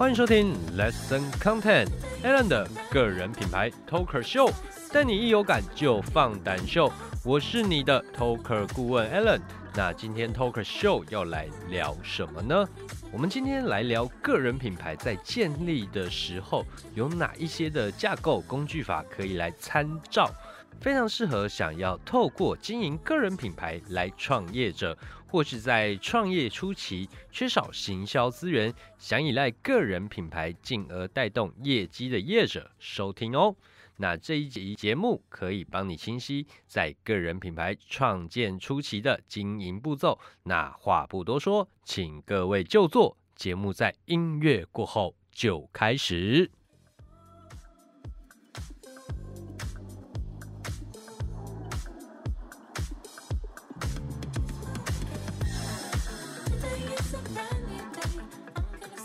欢迎收听 Lesson Content Alan 的个人品牌 Talker Show，带你一有感就放胆秀。我是你的 Talker 顾问 Alan。那今天 Talker Show 要来聊什么呢？我们今天来聊个人品牌在建立的时候有哪一些的架构工具法可以来参照。非常适合想要透过经营个人品牌来创业者，或是在创业初期缺少行销资源，想依赖个人品牌进而带动业绩的业者收听哦。那这一集节目可以帮你清晰在个人品牌创建初期的经营步骤。那话不多说，请各位就坐。节目在音乐过后就开始。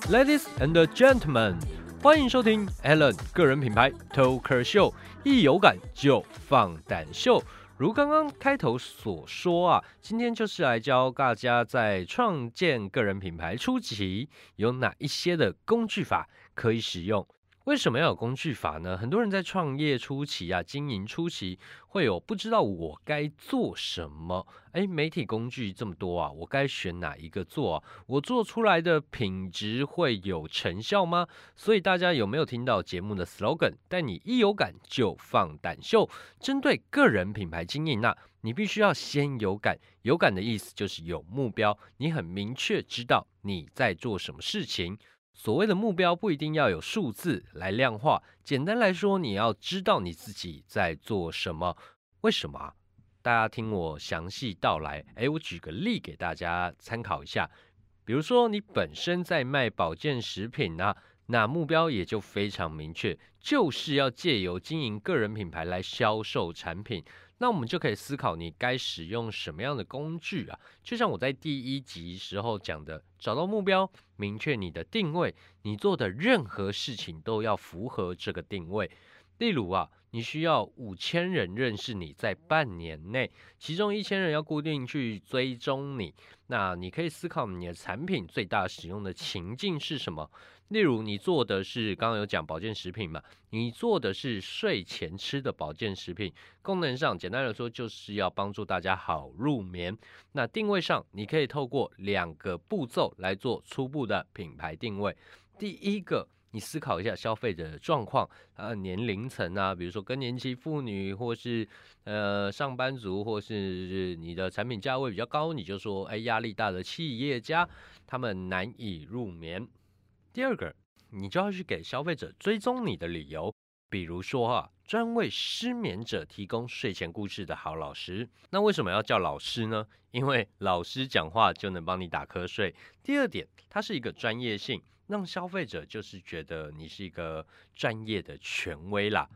Ladies and gentlemen，欢迎收听 Alan 个人品牌 Talker Show，一有感就放胆秀。如刚刚开头所说啊，今天就是来教大家在创建个人品牌初期有哪一些的工具法可以使用。为什么要有工具法呢？很多人在创业初期啊，经营初期会有不知道我该做什么。诶，媒体工具这么多啊，我该选哪一个做？我做出来的品质会有成效吗？所以大家有没有听到节目的 slogan？带你一有感就放胆秀。针对个人品牌经营啊，你必须要先有感。有感的意思就是有目标，你很明确知道你在做什么事情。所谓的目标不一定要有数字来量化，简单来说，你要知道你自己在做什么。为什么？大家听我详细道来。诶，我举个例给大家参考一下。比如说，你本身在卖保健食品啊，那目标也就非常明确，就是要借由经营个人品牌来销售产品。那我们就可以思考，你该使用什么样的工具啊？就像我在第一集时候讲的，找到目标，明确你的定位，你做的任何事情都要符合这个定位。例如啊，你需要五千人认识你在半年内，其中一千人要固定去追踪你。那你可以思考你的产品最大使用的情境是什么？例如，你做的是刚刚有讲保健食品嘛？你做的是睡前吃的保健食品，功能上简单来说就是要帮助大家好入眠。那定位上，你可以透过两个步骤来做初步的品牌定位。第一个，你思考一下消费者的状况，呃，年龄层啊，比如说更年期妇女，或是呃上班族，或是你的产品价位比较高，你就说，哎，压力大的企业家，他们难以入眠。第二个，你就要去给消费者追踪你的理由，比如说啊，专为失眠者提供睡前故事的好老师。那为什么要叫老师呢？因为老师讲话就能帮你打瞌睡。第二点，它是一个专业性，让消费者就是觉得你是一个专业的权威啦。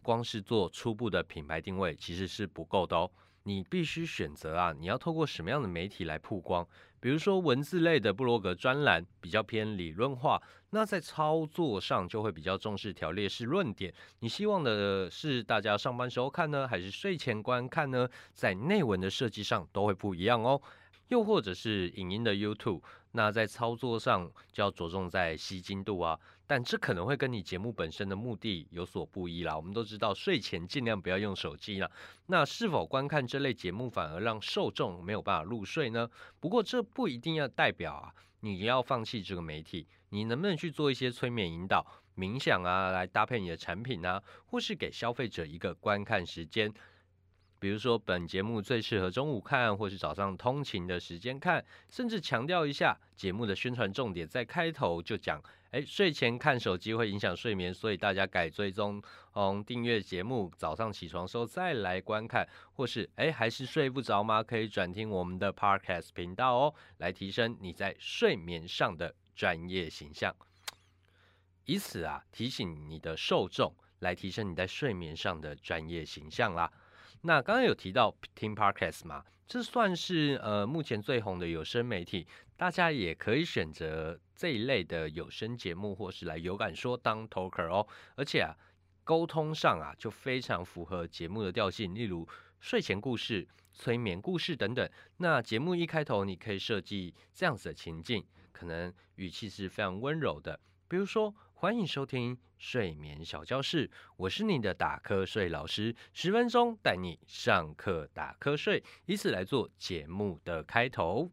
光是做初步的品牌定位其实是不够的哦。你必须选择啊，你要透过什么样的媒体来曝光？比如说文字类的布洛格专栏，比较偏理论化，那在操作上就会比较重视条列式论点。你希望的是大家上班时候看呢，还是睡前观看呢？在内文的设计上都会不一样哦。又或者是影音的 YouTube，那在操作上就要着重在吸睛度啊。但这可能会跟你节目本身的目的有所不一啦。我们都知道睡前尽量不要用手机啦。那是否观看这类节目反而让受众没有办法入睡呢？不过这不一定要代表啊，你要放弃这个媒体。你能不能去做一些催眠引导、冥想啊，来搭配你的产品啊，或是给消费者一个观看时间？比如说，本节目最适合中午看，或是早上通勤的时间看，甚至强调一下节目的宣传重点，在开头就讲，哎，睡前看手机会影响睡眠，所以大家改追踪，嗯，订阅节目，早上起床时候再来观看，或是哎，还是睡不着吗？可以转听我们的 Podcast 频道哦，来提升你在睡眠上的专业形象，以此啊提醒你的受众，来提升你在睡眠上的专业形象啦。那刚刚有提到听 podcast 嘛，这算是呃目前最红的有声媒体，大家也可以选择这一类的有声节目，或是来有感说当 talker 哦。而且啊，沟通上啊就非常符合节目的调性，例如睡前故事、催眠故事等等。那节目一开头你可以设计这样子的情境，可能语气是非常温柔的。比如说，欢迎收听睡眠小教室，我是你的打瞌睡老师，十分钟带你上课打瞌睡，以此来做节目的开头。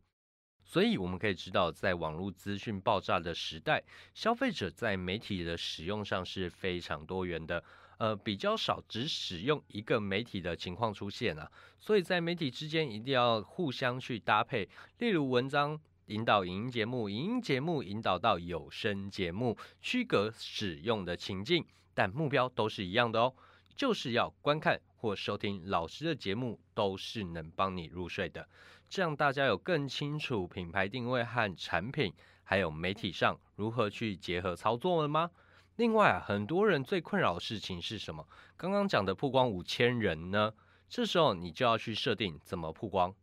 所以我们可以知道，在网络资讯爆炸的时代，消费者在媒体的使用上是非常多元的，呃，比较少只使用一个媒体的情况出现啊。所以在媒体之间一定要互相去搭配，例如文章引导影音节目，影音节目引导到有声节目，区隔使用的情境，但目标都是一样的哦，就是要观看或收听老师的节目，都是能帮你入睡的。这样大家有更清楚品牌定位和产品，还有媒体上如何去结合操作了吗？另外啊，很多人最困扰的事情是什么？刚刚讲的曝光五千人呢？这时候你就要去设定怎么曝光。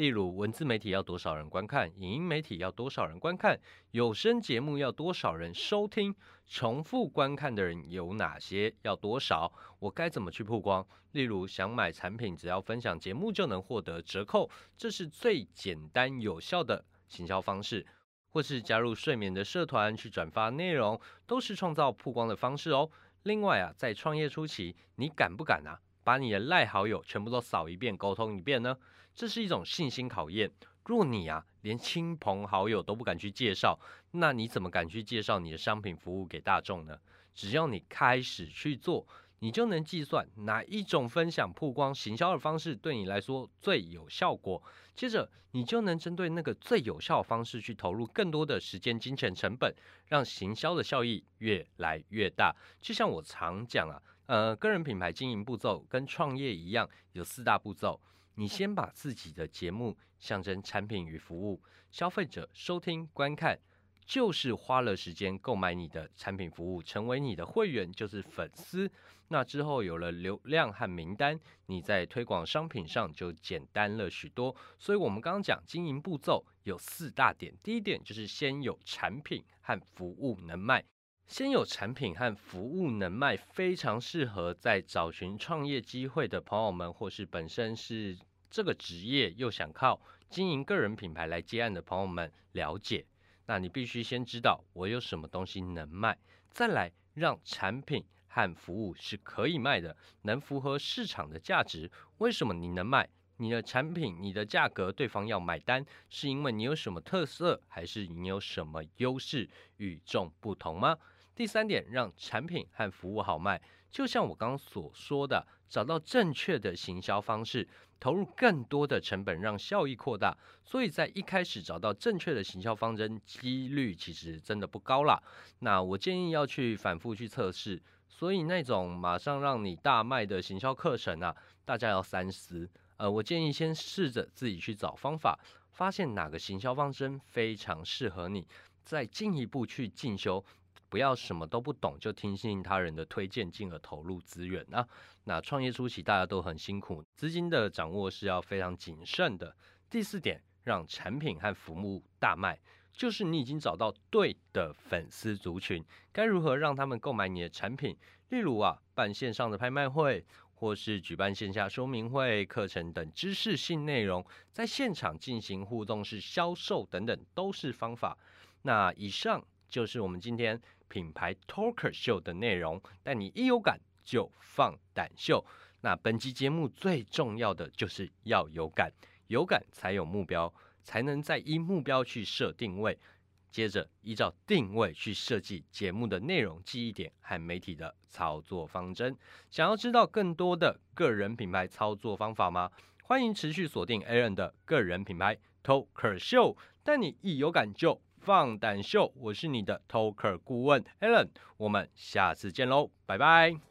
例如，文字媒体要多少人观看？影音媒体要多少人观看？有声节目要多少人收听？重复观看的人有哪些？要多少？我该怎么去曝光？例如，想买产品，只要分享节目就能获得折扣，这是最简单有效的行销方式。或是加入睡眠的社团去转发内容，都是创造曝光的方式哦。另外啊，在创业初期，你敢不敢啊？把你的赖好友全部都扫一遍，沟通一遍呢？这是一种信心考验。若你啊连亲朋好友都不敢去介绍，那你怎么敢去介绍你的商品服务给大众呢？只要你开始去做，你就能计算哪一种分享曝光行销的方式对你来说最有效果。接着，你就能针对那个最有效的方式去投入更多的时间、金钱成本，让行销的效益越来越大。就像我常讲啊。呃，个人品牌经营步骤跟创业一样，有四大步骤。你先把自己的节目象征产品与服务，消费者收听观看，就是花了时间购买你的产品服务，成为你的会员就是粉丝。那之后有了流量和名单，你在推广商品上就简单了许多。所以，我们刚刚讲经营步骤有四大点，第一点就是先有产品和服务能卖。先有产品和服务能卖，非常适合在找寻创业机会的朋友们，或是本身是这个职业又想靠经营个人品牌来接案的朋友们了解。那你必须先知道我有什么东西能卖，再来让产品和服务是可以卖的，能符合市场的价值。为什么你能卖？你的产品、你的价格，对方要买单，是因为你有什么特色，还是你有什么优势与众不同吗？第三点，让产品和服务好卖，就像我刚刚所说的，找到正确的行销方式，投入更多的成本，让效益扩大。所以在一开始找到正确的行销方针，几率其实真的不高啦。那我建议要去反复去测试。所以那种马上让你大卖的行销课程啊，大家要三思。呃，我建议先试着自己去找方法，发现哪个行销方针非常适合你，再进一步去进修。不要什么都不懂就听信他人的推荐，进而投入资源啊！那创业初期大家都很辛苦，资金的掌握是要非常谨慎的。第四点，让产品和服务大卖，就是你已经找到对的粉丝族群，该如何让他们购买你的产品？例如啊，办线上的拍卖会，或是举办线下说明会、课程等知识性内容，在现场进行互动式销售等等，都是方法。那以上就是我们今天。品牌 Talker 秀的内容，但你一有感就放胆秀。那本期节目最重要的就是要有感，有感才有目标，才能在依目标去设定位，接着依照定位去设计节目的内容、记忆点和媒体的操作方针。想要知道更多的个人品牌操作方法吗？欢迎持续锁定 Aaron 的个人品牌 Talker 秀，但你一有感就。放胆秀，我是你的 Talker 顾问 Alan，我们下次见喽，拜拜。